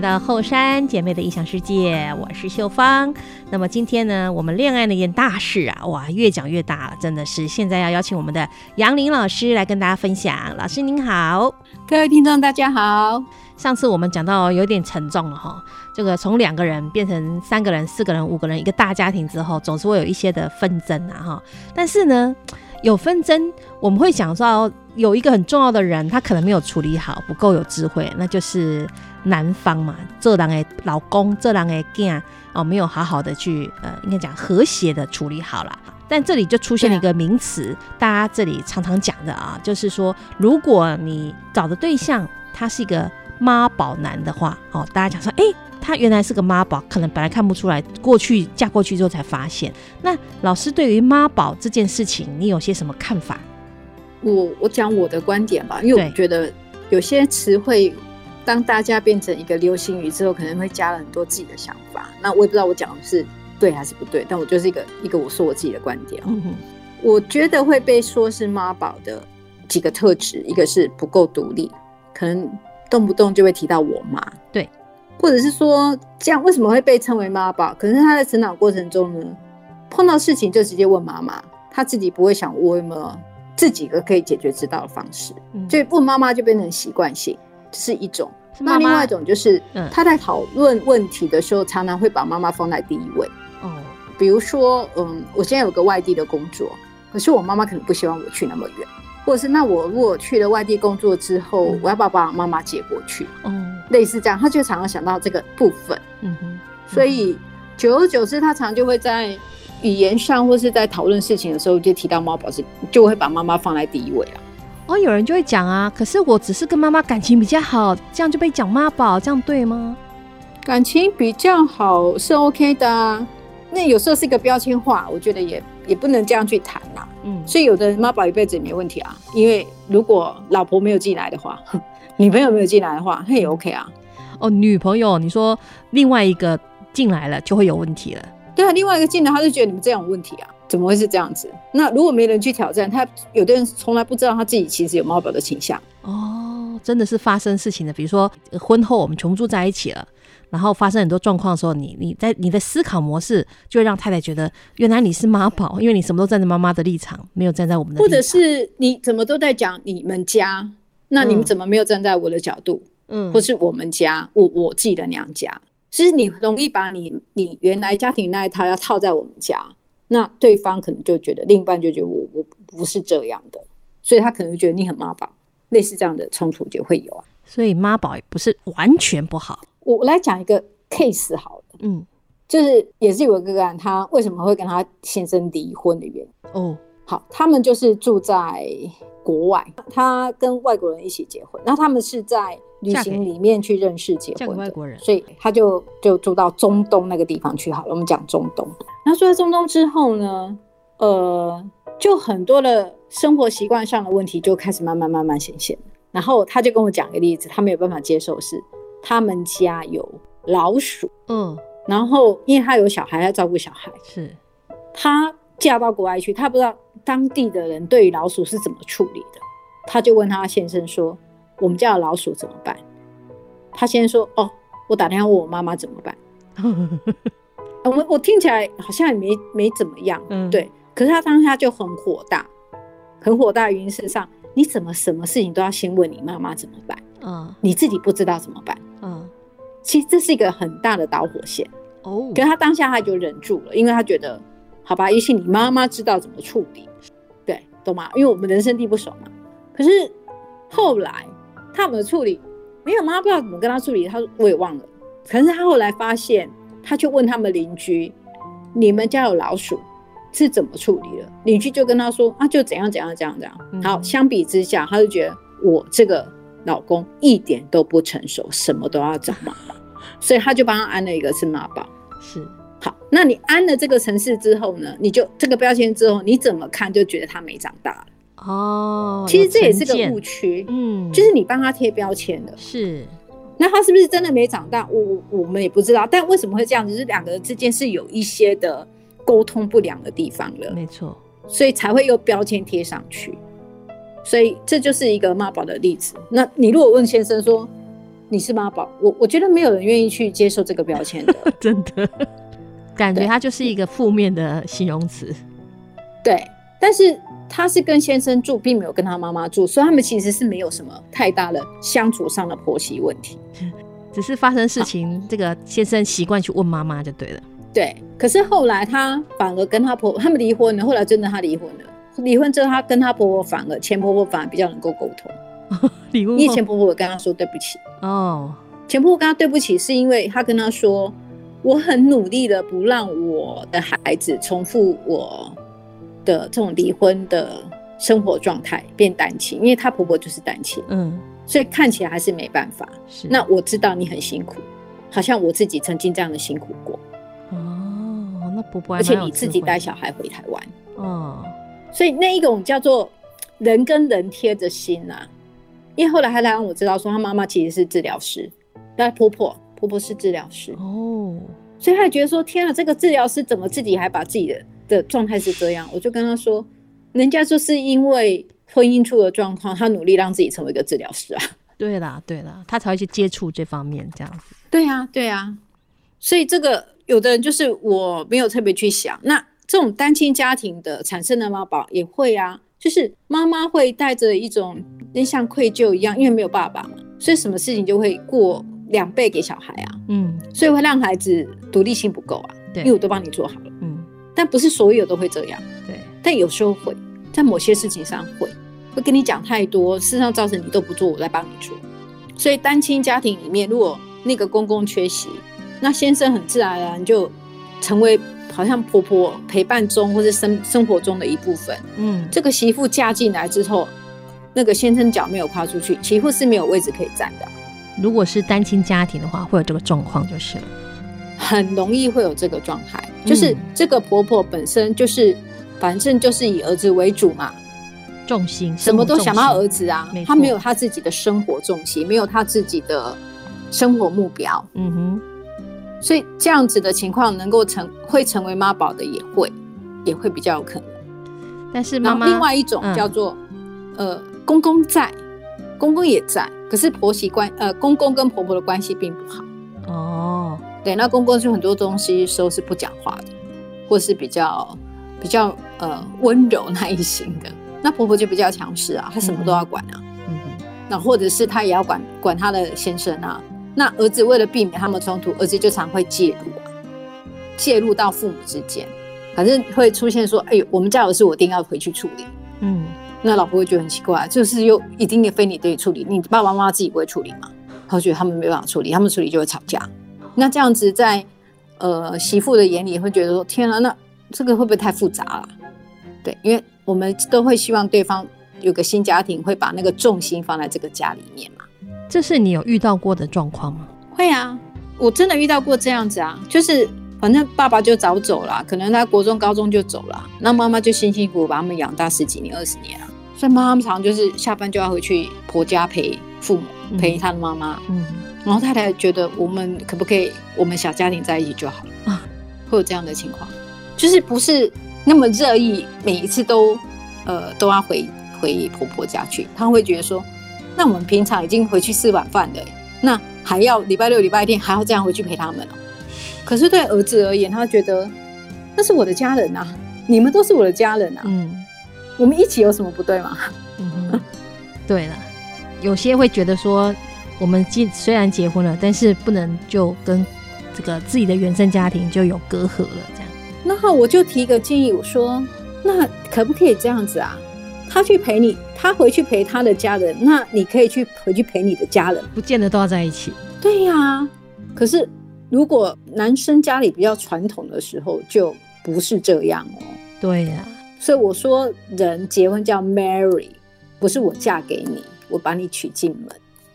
来到后山姐妹的异想世界，我是秀芳。那么今天呢，我们恋爱那件大事啊，哇，越讲越大了，真的是。现在要邀请我们的杨林老师来跟大家分享。老师您好，各位听众大家好。上次我们讲到有点沉重了哈，这个从两个人变成三个人、四个人、五个人一个大家庭之后，总是会有一些的纷争啊哈。但是呢，有纷争，我们会想到有一个很重要的人，他可能没有处理好，不够有智慧，那就是。男方嘛，这人的老公，这人的囝哦，没有好好的去呃，应该讲和谐的处理好了。但这里就出现了一个名词，大家这里常常讲的啊，就是说，如果你找的对象他是一个妈宝男的话，哦，大家讲说，哎，他原来是个妈宝，可能本来看不出来，过去嫁过去之后才发现。那老师对于妈宝这件事情，你有些什么看法？我我讲我的观点吧，因为我觉得有些词汇。当大家变成一个流行语之后，可能会加了很多自己的想法。那我也不知道我讲的是对还是不对，但我就是一个一个我说我自己的观点。嗯哼，我觉得会被说是妈宝的几个特质，一个是不够独立，可能动不动就会提到我妈。对，或者是说这样为什么会被称为妈宝？可是他在成长过程中呢，碰到事情就直接问妈妈，他自己不会想我有没有自己个可以解决之道的方式，嗯、所以问妈妈就变成习惯性。是一种，那另外一种就是他在讨论问题的时候，常常会把妈妈放在第一位。哦，比如说，嗯，我现在有个外地的工作，可是我妈妈可能不希望我去那么远，或者是那我如果去了外地工作之后，我要把爸爸妈妈接过去？嗯，类似这样，他就常常想到这个部分。嗯哼，所以久而久之，他常常就会在语言上或是在讨论事情的时候，就提到妈宝，是就会把妈妈放在第一位了。哦，有人就会讲啊，可是我只是跟妈妈感情比较好，这样就被讲妈宝，这样对吗？感情比较好是 OK 的啊，那有时候是一个标签化，我觉得也也不能这样去谈啦。嗯，所以有的人妈宝一辈子也没问题啊，因为如果老婆没有进来的话，女朋友没有进来的话，那也 OK 啊。哦，女朋友，你说另外一个进来了就会有问题了？对啊，另外一个进来他就觉得你们这样有问题啊。怎么会是这样子？那如果没人去挑战他，有的人从来不知道他自己其实有妈宝的倾向哦，真的是发生事情的。比如说婚后我们全部住在一起了，然后发生很多状况的时候，你你在你的思考模式就会让太太觉得，原来你是妈宝，因为你什么都站在妈妈的立场，没有站在我们的立场。或者是你怎么都在讲你们家，那你们怎么没有站在我的角度？嗯，或是我们家，我我自己的娘家，其实你容易把你你原来家庭那一套要套在我们家。那对方可能就觉得，另一半就觉得我我不是这样的，所以他可能觉得你很妈宝，类似这样的冲突就会有啊。所以妈宝也不是完全不好。我来讲一个 case 好了，嗯，就是也是有一个个案，他为什么会跟他先生离婚的原因哦。好，他们就是住在国外，他跟外国人一起结婚，那他们是在。旅行里面去认识结婚的外国人，所以他就就住到中东那个地方去好了。我们讲中东，那住在中东之后呢，呃，就很多的生活习惯上的问题就开始慢慢慢慢显现。然后他就跟我讲一个例子，他没有办法接受是他们家有老鼠，嗯，然后因为他有小孩要照顾小孩，是，他嫁到国外去，他不知道当地的人对于老鼠是怎么处理的，他就问他先生说。我们家有老鼠怎么办？他先生说：“哦，我打电话问我妈妈怎么办。”我我听起来好像也没没怎么样，嗯，对。可是他当下就很火大，很火大的原因是上，你怎么什么事情都要先问你妈妈怎么办？嗯，你自己不知道怎么办？嗯，其实这是一个很大的导火线哦。可是他当下他就忍住了，因为他觉得，好吧，也许你妈妈知道怎么处理，对，懂吗？因为我们人生地不熟嘛。可是后来。他怎么处理？没有妈妈不知道怎么跟他处理。他说我也忘了。可是他后来发现，他就问他们邻居：“你们家有老鼠是怎么处理的？”邻居就跟他说：“啊，就怎样怎样怎样怎样。”好，相比之下，他就觉得我这个老公一点都不成熟，什么都要找妈妈，所以他就帮他安了一个是妈宝。是好，那你安了这个城市之后呢？你就这个标签之后，你怎么看就觉得他没长大了。哦，其实这也是个误区，嗯，就是你帮他贴标签的，是，那他是不是真的没长大？我我们也不知道，但为什么会这样子？就是两个人之间是有一些的沟通不良的地方了，没错，所以才会用标签贴上去，所以这就是一个妈宝的例子。那你如果问先生说，你是妈宝，我我觉得没有人愿意去接受这个标签的，真的，感觉他就是一个负面的形容词。对，但是他是跟先生住，并没有跟他妈妈住，所以他们其实是没有什么太大的相处上的婆媳问题，只是发生事情，这个先生习惯去问妈妈就对了。对，可是后来他反而跟他婆婆他们离婚了，后来真的他离婚了，离婚之后她跟她婆婆反而前婆婆反而比较能够沟通。离婚，因为前婆婆跟她说对不起。哦，前婆婆跟她对不起是因为她跟她说，我很努力的不让我的孩子重复我的这种离婚的生活状态，变单亲，因为她婆婆就是单亲，嗯，所以看起来还是没办法。是，那我知道你很辛苦，好像我自己曾经这样的辛苦过。哦，那婆婆而且你自己带小孩回台湾，哦，所以那一种叫做人跟人贴着心呐、啊。因为后来他来让我知道说，他妈妈其实是治疗师，但婆婆婆婆是治疗师哦，所以他也觉得说，天啊，这个治疗师怎么自己还把自己的的状态是这样？我就跟他说，人家就是因为婚姻出了状况，他努力让自己成为一个治疗师啊。对啦，对啦，他才会去接触这方面这样子。对啊，对啊，所以这个有的人就是我没有特别去想，那这种单亲家庭的产生的妈宝也会啊。就是妈妈会带着一种像愧疚一样，因为没有爸爸嘛，所以什么事情就会过两倍给小孩啊，嗯，所以会让孩子独立性不够啊，对，因为我都帮你做好了，嗯，但不是所有都会这样，对，但有时候会在某些事情上会会跟你讲太多，事实上造成你都不做，我来帮你做，所以单亲家庭里面，如果那个公公缺席，那先生很自然而然就成为。好像婆婆陪伴中或者生生活中的一部分。嗯，这个媳妇嫁进来之后，那个先生脚没有跨出去，媳妇是没有位置可以站的。如果是单亲家庭的话，会有这个状况，就是很容易会有这个状态，就是这个婆婆本身就是，反正就是以儿子为主嘛，重心什么都想到儿子啊，她没有她自己的生活重心，没有她自己的生活目标。嗯哼。所以这样子的情况能够成会成为妈宝的也会，也会比较有可能。但是妈妈另外一种叫做，嗯、呃，公公在，公公也在，可是婆媳关呃公公跟婆婆的关系并不好。哦，对，那公公就很多东西时候是不讲话的，或是比较比较呃温柔那一型的。那婆婆就比较强势啊，她什么都要管啊。嗯哼，那或者是她也要管管她的先生啊。那儿子为了避免他们冲突，儿子就常会介入啊，介入到父母之间，反正会出现说：“哎呦，我们家有事，我一定要回去处理。”嗯，那老婆会觉得很奇怪，就是又一定也非你得处理，你爸爸妈妈自己不会处理吗？他觉得他们没办法处理，他们处理就会吵架。那这样子在呃媳妇的眼里会觉得说：“天啊，那这个会不会太复杂了？”对，因为我们都会希望对方有个新家庭，会把那个重心放在这个家里面嘛。这是你有遇到过的状况吗？会啊，我真的遇到过这样子啊，就是反正爸爸就早走了，可能他国中、高中就走了，那妈妈就辛辛苦苦把他们养大十几年、二十年了，所以妈妈常常就是下班就要回去婆家陪父母，陪他的妈妈。嗯，然后太太觉得我们可不可以我们小家庭在一起就好了啊？会有这样的情况，就是不是那么热意每一次都呃都要回回婆婆家去，他会觉得说。那我们平常已经回去吃晚饭了，那还要礼拜六、礼拜天还要这样回去陪他们哦。可是对儿子而言，他觉得那是我的家人呐，你们都是我的家人呐。嗯，我们一起有什么不对吗？嗯，对了，有些会觉得说，我们既虽然结婚了，但是不能就跟这个自己的原生家庭就有隔阂了，这样。那我就提一个建议，我说，那可不可以这样子啊？他去陪你，他回去陪他的家人，那你可以去回去陪你的家人，不见得都要在一起。对呀、啊，可是如果男生家里比较传统的时候，就不是这样哦。对呀、啊，所以我说人结婚叫 marry，不是我嫁给你，我把你娶进门，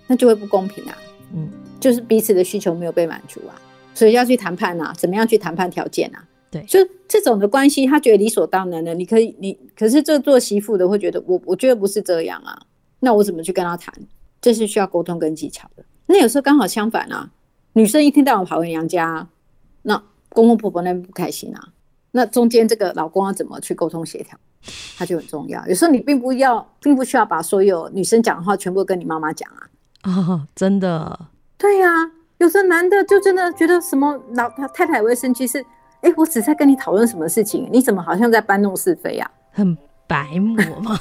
那就会不公平啊。嗯，就是彼此的需求没有被满足啊，所以要去谈判啊，怎么样去谈判条件啊？对，就这种的关系，他觉得理所当然的。你可以，你可是这做媳妇的会觉得，我我觉得不是这样啊。那我怎么去跟他谈？这是需要沟通跟技巧的。那有时候刚好相反啊，女生一天到晚跑回娘家，那公公婆婆那边不开心啊。那中间这个老公要怎么去沟通协调，他就很重要。有时候你并不要，并不需要把所有女生讲的话全部跟你妈妈讲啊。哦，真的，对呀、啊，有时候男的就真的觉得什么老他太太会生气是，哎，我只在跟你讨论什么事情，你怎么好像在搬弄是非呀、啊？很白目吗？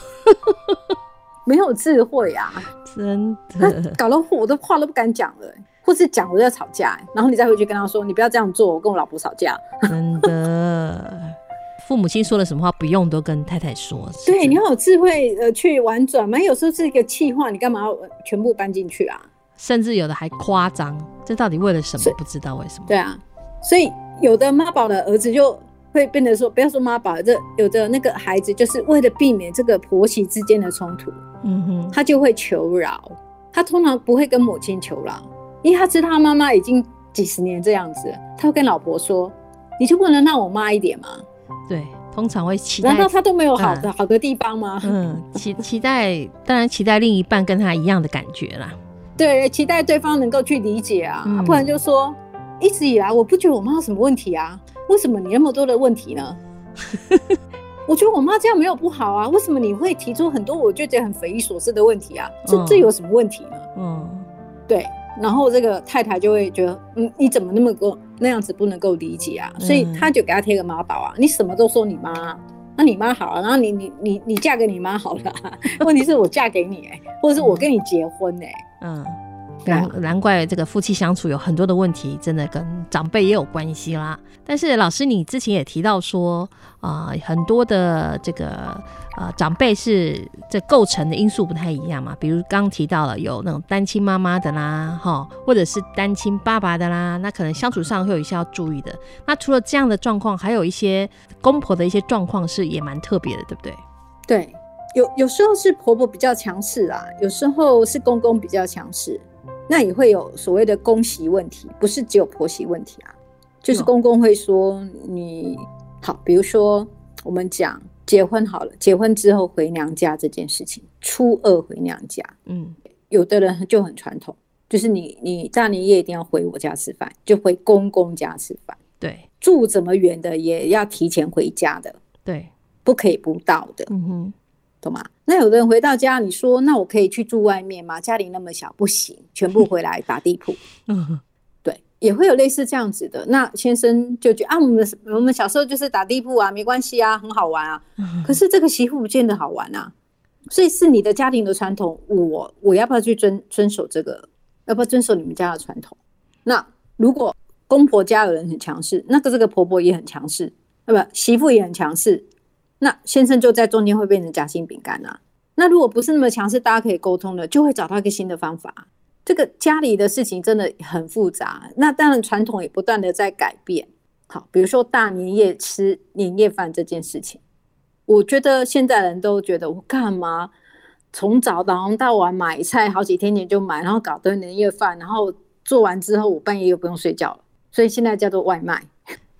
没有智慧啊，真的，搞得我都话都不敢讲了，或是讲我就要吵架，然后你再回去跟他说，你不要这样做，我跟我老婆吵架。真的，父母亲说了什么话，不用都跟太太说。对，你要有智慧呃去婉转嘛，有时候是一个气话，你干嘛要全部搬进去啊？甚至有的还夸张，这到底为了什么？不知道为什么。对啊，所以有的妈宝的儿子就。会变得说，不要说妈宝，这有的那个孩子就是为了避免这个婆媳之间的冲突，嗯哼，他就会求饶。他通常不会跟母亲求饶，因为他知道他妈妈已经几十年这样子，他会跟老婆说：“你就不能让我妈一点吗？”对，通常会期待。难道他都没有好的、啊、好的地方吗？嗯，期期待，当然期待另一半跟他一样的感觉啦。对，期待对方能够去理解啊，嗯、不然就说一直以来我不觉得我妈有什么问题啊。为什么你那么多的问题呢？我觉得我妈这样没有不好啊，为什么你会提出很多我就觉得很匪夷所思的问题啊？这、嗯、这有什么问题呢？嗯，对。然后这个太太就会觉得，嗯，你怎么那么够那样子不能够理解啊？嗯、所以他就给他贴个妈宝啊，你什么都说你妈，那你妈好了，然后你你你你嫁给你妈好了，问题是我嫁给你哎、欸，或者是我跟你结婚哎、欸，嗯。难难怪这个夫妻相处有很多的问题，真的跟长辈也有关系啦。但是老师，你之前也提到说，啊、很多的这个呃长辈是这构成的因素不太一样嘛。比如刚刚提到了有那种单亲妈妈的啦，哈，或者是单亲爸爸的啦，那可能相处上会有一些要注意的。那除了这样的状况，还有一些公婆的一些状况是也蛮特别的，对不对？对，有有时候是婆婆比较强势啊，有时候是公公比较强势。那也会有所谓的公媳问题，不是只有婆媳问题啊，就是公公会说你好，比如说我们讲结婚好了，结婚之后回娘家这件事情，初二回娘家，嗯，有的人就很传统，就是你你大年夜一定要回我家吃饭，就回公公家吃饭，对，住怎么远的也要提前回家的，对，不可以不到的，嗯哼。懂吗？那有的人回到家，你说那我可以去住外面吗？家里那么小，不行，全部回来打地铺。嗯，对，也会有类似这样子的。那先生就觉得啊，我们我们小时候就是打地铺啊，没关系啊，很好玩啊。可是这个媳妇不见得好玩啊，所以是你的家庭的传统，我我要不要去遵遵守这个？要不要遵守你们家的传统？那如果公婆家有人很强势，那个这个婆婆也很强势，那么？媳妇也很强势。那先生就在中间会变成夹心饼干啊。那如果不是那么强势，大家可以沟通的，就会找到一个新的方法。这个家里的事情真的很复杂。那当然传统也不断的在改变。好，比如说大年夜吃年夜饭这件事情，我觉得现在人都觉得我干嘛从早上到晚买菜，好几天前就买，然后搞顿年夜饭，然后做完之后我半夜又不用睡觉了。所以现在叫做外卖，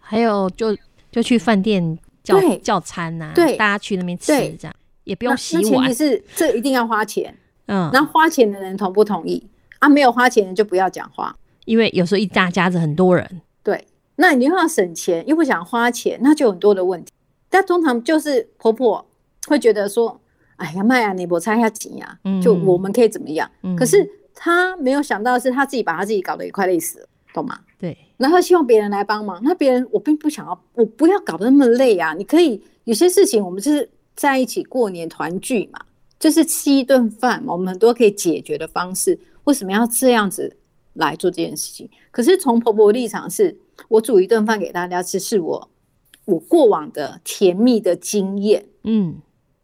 还有就就去饭店。叫对叫餐呐、啊，对，大家去那边吃，这样也不用洗碗。前提是这一定要花钱，嗯，那花钱的人同不同意啊？没有花钱的人就不要讲话，因为有时候一大家子很多人，对，那你又要省钱又不想花钱，那就很多的问题。但通常就是婆婆会觉得说：“哎呀，妈呀，你不差下钱呀，就我们可以怎么样？”嗯、可是她没有想到是她自己把她自己搞得也快累死了，懂吗？对。然后希望别人来帮忙，那别人我并不想要，我不要搞得那么累啊！你可以有些事情，我们就是在一起过年团聚嘛，就是吃一顿饭嘛，我们很多可以解决的方式。为什么要这样子来做这件事情？可是从婆婆立场是，我煮一顿饭给大家吃，是我我过往的甜蜜的经验，嗯，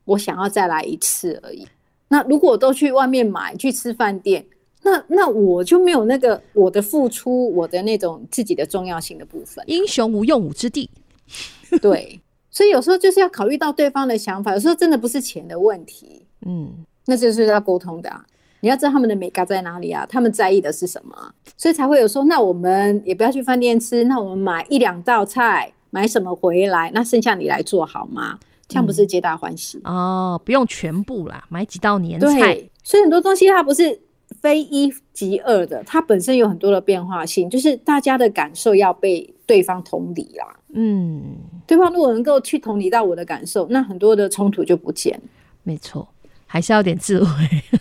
我想要再来一次而已。那如果都去外面买，去吃饭店。那那我就没有那个我的付出，我的那种自己的重要性的部分。英雄无用武之地，对，所以有时候就是要考虑到对方的想法，有时候真的不是钱的问题，嗯，那就是要沟通的啊。你要知道他们的美感在哪里啊，他们在意的是什么，所以才会有说，那我们也不要去饭店吃，那我们买一两道菜，买什么回来，那剩下你来做好吗？这样不是皆大欢喜？嗯，哦，不用全部啦，买几道年菜。对，所以很多东西它不是。非一即二的，它本身有很多的变化性，就是大家的感受要被对方同理啦。嗯，对方如果能够去同理到我的感受，那很多的冲突就不见。没错。还是要点智慧。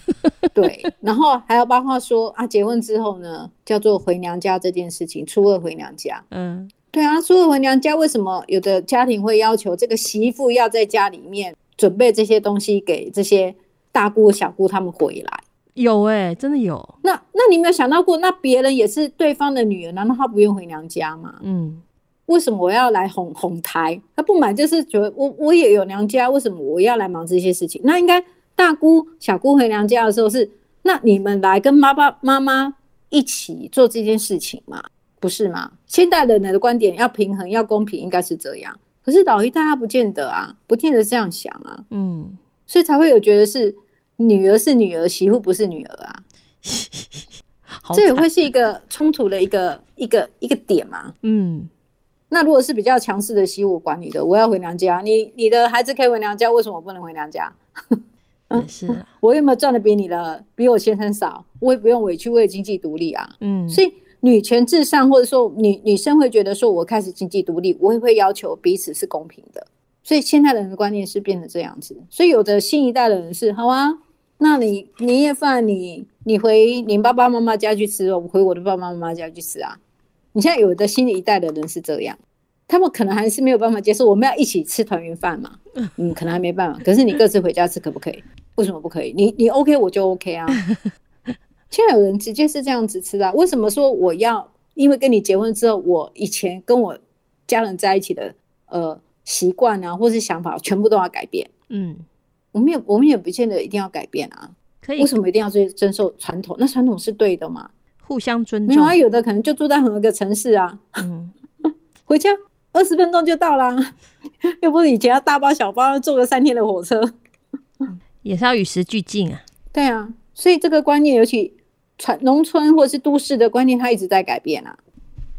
对，然后还要包括说啊，结婚之后呢，叫做回娘家这件事情，初二回娘家。嗯，对啊，初二回娘家，为什么有的家庭会要求这个媳妇要在家里面准备这些东西给这些大姑小姑他们回来？有哎、欸，真的有。那那你没有想到过，那别人也是对方的女儿，难道她不愿回娘家吗？嗯，为什么我要来哄哄抬？他不满就是觉得我我也有娘家，为什么我要来忙这些事情？那应该。大姑、小姑回娘家的时候是，那你们来跟妈爸妈妈一起做这件事情嘛？不是吗？现代人的观点要平衡、要公平，应该是这样。可是老一代他不见得啊，不见得这样想啊。嗯，所以才会有觉得是女儿是女儿，媳妇不是女儿啊。这也会是一个冲突的一个一个一个点嘛。嗯，那如果是比较强势的媳妇管你的，我要回娘家，你你的孩子可以回娘家，为什么我不能回娘家？嗯，是我有没有赚的比你的比我先生少？我也不用委屈，为经济独立啊。嗯，所以女权至上，或者说女女生会觉得说，我开始经济独立，我也会要求彼此是公平的。所以现在的人的观念是变得这样子。所以有的新一代的人是好啊，那你年夜饭你你回你爸爸妈妈家去吃，我回我的爸爸妈妈家去吃啊。你现在有的新一代的人是这样。他们可能还是没有办法接受，我们要一起吃团圆饭嘛？嗯，可能还没办法。可是你各自回家吃可不可以？为什么不可以？你你 OK 我就 OK 啊。现在有人直接是这样子吃的啊，为什么说我要？因为跟你结婚之后，我以前跟我家人在一起的呃习惯啊，或是想法，全部都要改变。嗯，我们也我们也不见得一定要改变啊。可以？为什么一定要去遵守传统？那传统是对的嘛？互相尊重。没有啊，有的可能就住在同一个城市啊。嗯，回家。二十分钟就到啦，又不是以前要大包小包坐个三天的火车，也是要与时俱进啊。对啊，所以这个观念，尤其传农村或是都市的观念，它一直在改变啊。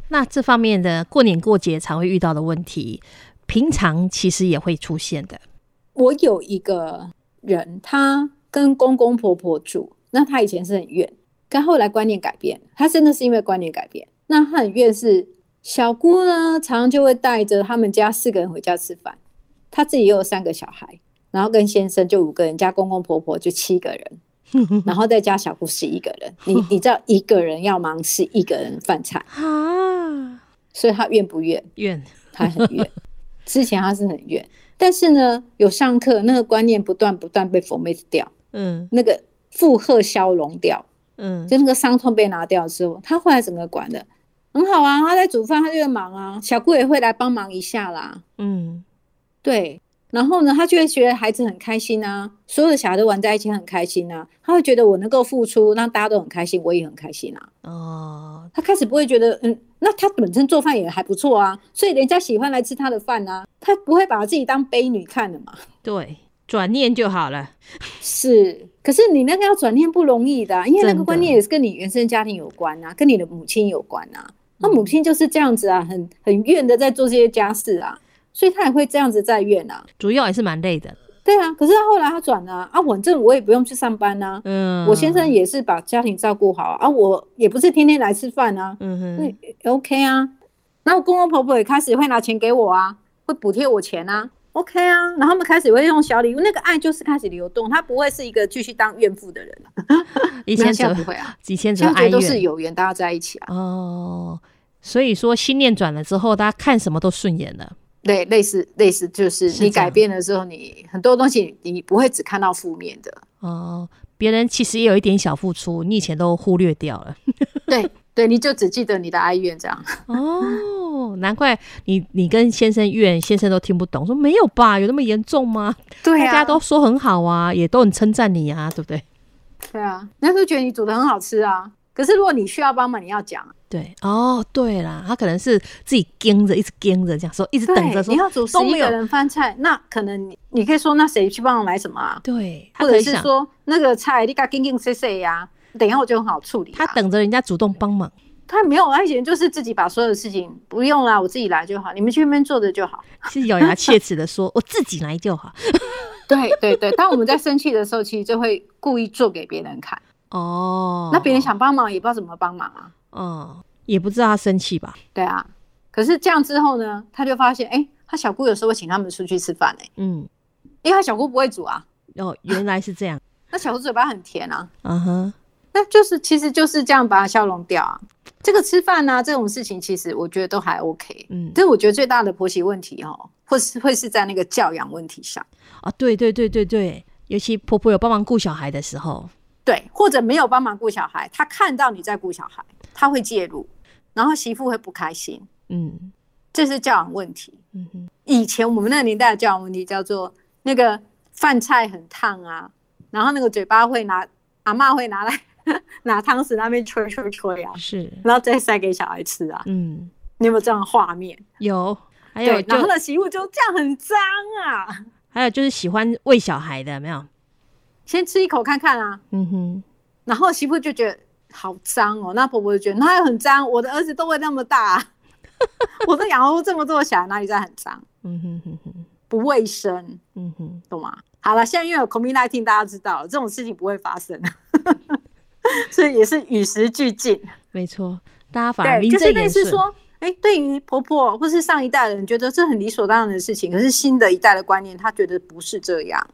那这方面的过年过节常会遇到的问题，平常其实也会出现的。我有一个人，他跟公公婆婆住，那他以前是很怨，但后来观念改变，他真的是因为观念改变，那他很怨是。小姑呢，常常就会带着他们家四个人回家吃饭，他自己也有三个小孩，然后跟先生就五个人，加公公婆婆就七个人，然后再加小姑十一个人。你 你知道一个人要忙十一个人饭菜 啊？所以他怨不怨？怨，他很怨。之前他是很怨，但是呢，有上课，那个观念不断不断被 formate 掉，嗯，那个负荷消融掉，嗯，就那个伤痛被拿掉之后，他后来整个管的。很好啊，他在煮饭，他就会忙啊。小姑也会来帮忙一下啦。嗯，对。然后呢，他就会觉得孩子很开心啊，所有的小孩都玩在一起很开心啊。他会觉得我能够付出，让大家都很开心，我也很开心啊。哦，他开始不会觉得，嗯，那他本身做饭也还不错啊，所以人家喜欢来吃他的饭啊。他不会把自己当悲女看的嘛。对，转念就好了。是，可是你那个要转念不容易的啊，因为那个观念也是跟你原生家庭有关啊，跟你的母亲有关啊。那母亲就是这样子啊，很很怨的在做这些家事啊，所以他也会这样子在怨啊。主要也是蛮累的。对啊，可是他后来他转了啊，啊，反正我也不用去上班呐、啊。嗯，我先生也是把家庭照顾好啊，我也不是天天来吃饭啊。嗯哼，OK 啊。然后公公婆婆也开始会拿钱给我啊，会补贴我钱啊。OK 啊，然后他们开始会用小礼物，那个爱就是开始流动，他不会是一个继续当怨妇的人 了。以前就不会啊，以前只爱都是有缘，大家在一起啊。哦，所以说心念转了之后，大家看什么都顺眼了。对，类似类似，就是你改变了之后，你很多东西你不会只看到负面的。哦，别人其实也有一点小付出，你以前都忽略掉了。对。对，你就只记得你的哀怨这样哦，难怪你你跟先生怨，先生都听不懂，说没有吧，有那么严重吗？对啊，大家都说很好啊，也都很称赞你啊，对不对？对啊，人家都觉得你煮的很好吃啊。可是如果你需要帮忙，你要讲。对哦，对啦，他可能是自己跟着，一直跟着这样说，一直等着说。你要煮十一个人饭菜，那可能你你可以说，那谁去帮我买什么啊？对，或者是说那个菜你该跟跟谁谁呀？等一下我就很好处理，他等着人家主动帮忙，他没有，他以前就是自己把所有的事情不用啦，我自己来就好，你们去那边坐着就好，是咬牙切齿的说，我自己来就好。对对对，当我们在生气的时候，其实就会故意做给别人看。哦，那别人想帮忙也不知道怎么帮忙啊，哦，也不知道他生气吧？对啊，可是这样之后呢，他就发现，哎、欸，他小姑有时候会请他们出去吃饭、欸，哎，嗯，因为他小姑不会煮啊。哦，原来是这样。那小姑嘴巴很甜啊。嗯哼，那就是其实就是这样把它消融掉啊。这个吃饭啊这种事情，其实我觉得都还 OK。嗯，但我觉得最大的婆媳问题哦，或是会是在那个教养问题上啊。对对对对对，尤其婆婆有帮忙顾小孩的时候，对，或者没有帮忙顾小孩，她看到你在顾小孩，他会介入，然后媳妇会不开心。嗯，这是教养问题。嗯哼，以前我们那个年代的教养问题叫做那个饭菜很烫啊，然后那个嘴巴会拿阿妈会拿来。拿汤匙那边吹吹吹啊，是，然后再塞给小孩吃啊。嗯，你有没有这样的画面？有，还有，然后的媳妇就这样很脏啊。还有就是喜欢喂小孩的，没有？先吃一口看看啊。嗯哼。然后媳妇就觉得好脏哦，那婆婆就觉得那也很脏。我的儿子都会那么大，啊，我都养活这么多小孩，哪里在很脏？嗯哼哼哼，不卫生。嗯哼，懂吗？好了，现在因为有 COVID-19，大家知道了这种事情不会发生。所以也是与时俱进，没错。大家反而名正言顺。就是类似说，哎、欸，对于婆婆或是上一代的人，觉得这很理所当然的事情，可是新的一代的观念，他觉得不是这样。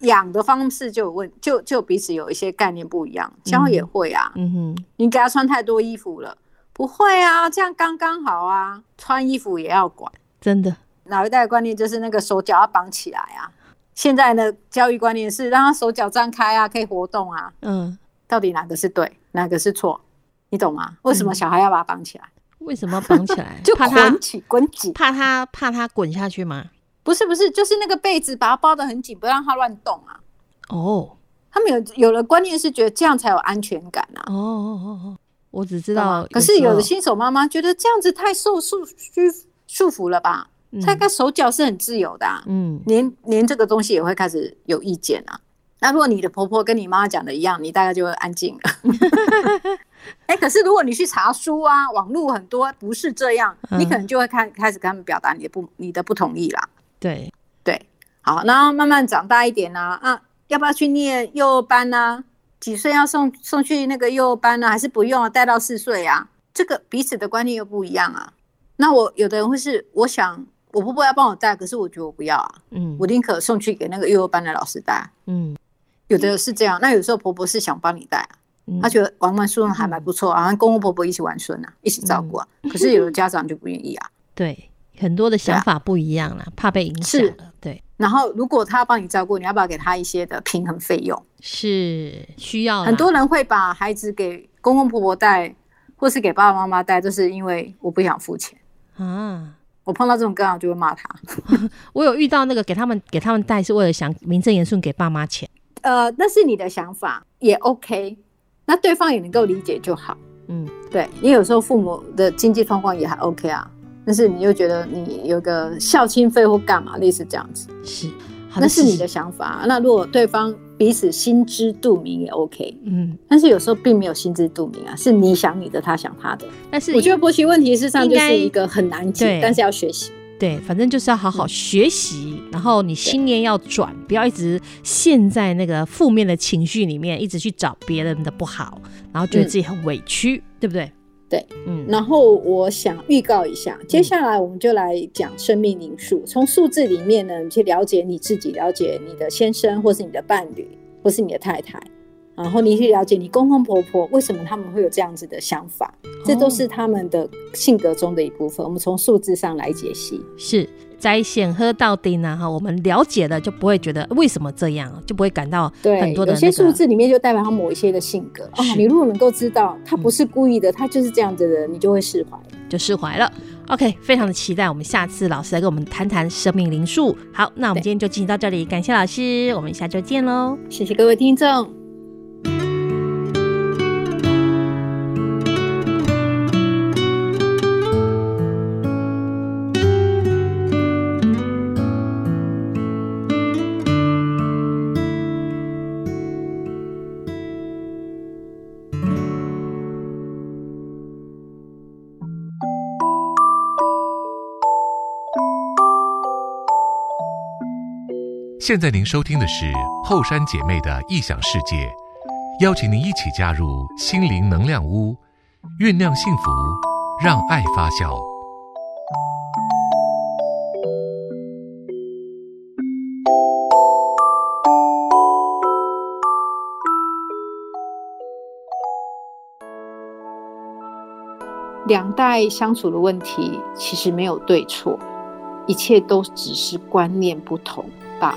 养的方式就有问，就就彼此有一些概念不一样。教也会啊，嗯哼，你给他穿太多衣服了，不会啊，这样刚刚好啊。穿衣服也要管，真的。老一代的观念就是那个手脚要绑起来啊，现在的教育观念是让他手脚张开啊，可以活动啊，嗯。到底哪个是对，哪个是错？你懂吗？为什么小孩要把他绑起来？嗯、为什么绑起来？就捆起、滚起，怕他怕他滚下去吗？不是不是，就是那个被子把它包得很紧，不让它乱动啊。哦，他们有有了观念是觉得这样才有安全感啊。哦哦哦哦，我只知道，可是有的新手妈妈觉得这样子太受束束束缚了吧？嗯、他该手脚是很自由的、啊，嗯，连连这个东西也会开始有意见啊。那如果你的婆婆跟你妈妈讲的一样，你大概就会安静了。哎、欸，可是如果你去查书啊，网络很多不是这样，嗯、你可能就会开开始跟他们表达你的不你的不同意啦。对对，好，然后慢慢长大一点啊，啊，要不要去念幼儿班啊？几岁要送送去那个幼儿班呢、啊？还是不用啊？带到四岁啊？这个彼此的观念又不一样啊。那我有的人会是，我想我婆婆要帮我带，可是我觉得我不要啊。嗯，我宁可送去给那个幼儿班的老师带。嗯。有的是这样，那有时候婆婆是想帮你带她觉得玩玩孙还蛮不错啊，公公婆婆一起玩孙啊，一起照顾啊。嗯、可是有的家长就不愿意啊。对，很多的想法不一样了，啊、怕被影响了。对。然后如果他要帮你照顾，你要不要给他一些的平衡费用？是需要。很多人会把孩子给公公婆婆带，或是给爸爸妈妈带，就是因为我不想付钱啊。我碰到这种个案就会骂他。我有遇到那个给他们给他们带，是为了想名正言顺给爸妈钱。呃，那是你的想法也 OK，那对方也能够理解就好。嗯，对，你有时候父母的经济状况也还 OK 啊，但是你又觉得你有个孝亲费或干嘛，类似这样子，是，那是你的想法。那如果对方彼此心知肚明也 OK，嗯，但是有时候并没有心知肚明啊，是你想你的，他想他的。但是我觉得婆媳问题事实上就是一个很难解，但是要学习。对，反正就是要好好学习，嗯、然后你心念要转，不要一直陷在那个负面的情绪里面，一直去找别人的不好，然后觉得自己很委屈，嗯、对不对？对，嗯。然后我想预告一下，接下来我们就来讲生命灵数，从数字里面呢，你去了解你自己，了解你的先生，或是你的伴侣，或是你的太太。然后你去了解你公公婆婆为什么他们会有这样子的想法，这都是他们的性格中的一部分。我们从数字上来解析，是摘显喝到底呢？哈，我们了解了就不会觉得为什么这样，就不会感到很多的、那个、有些数字里面就代表他某一些的性格哦。你如果能够知道他不是故意的，嗯、他就是这样子的人，你就会释怀，就释怀了。OK，非常的期待我们下次老师来跟我们谈谈生命灵数。好，那我们今天就进行到这里，感谢老师，我们下周见喽。谢谢各位听众。现在您收听的是后山姐妹的异想世界。邀请您一起加入心灵能量屋酝酿幸福让爱发酵。两代相处的问题其实没有对错一切都只是观念不同。罢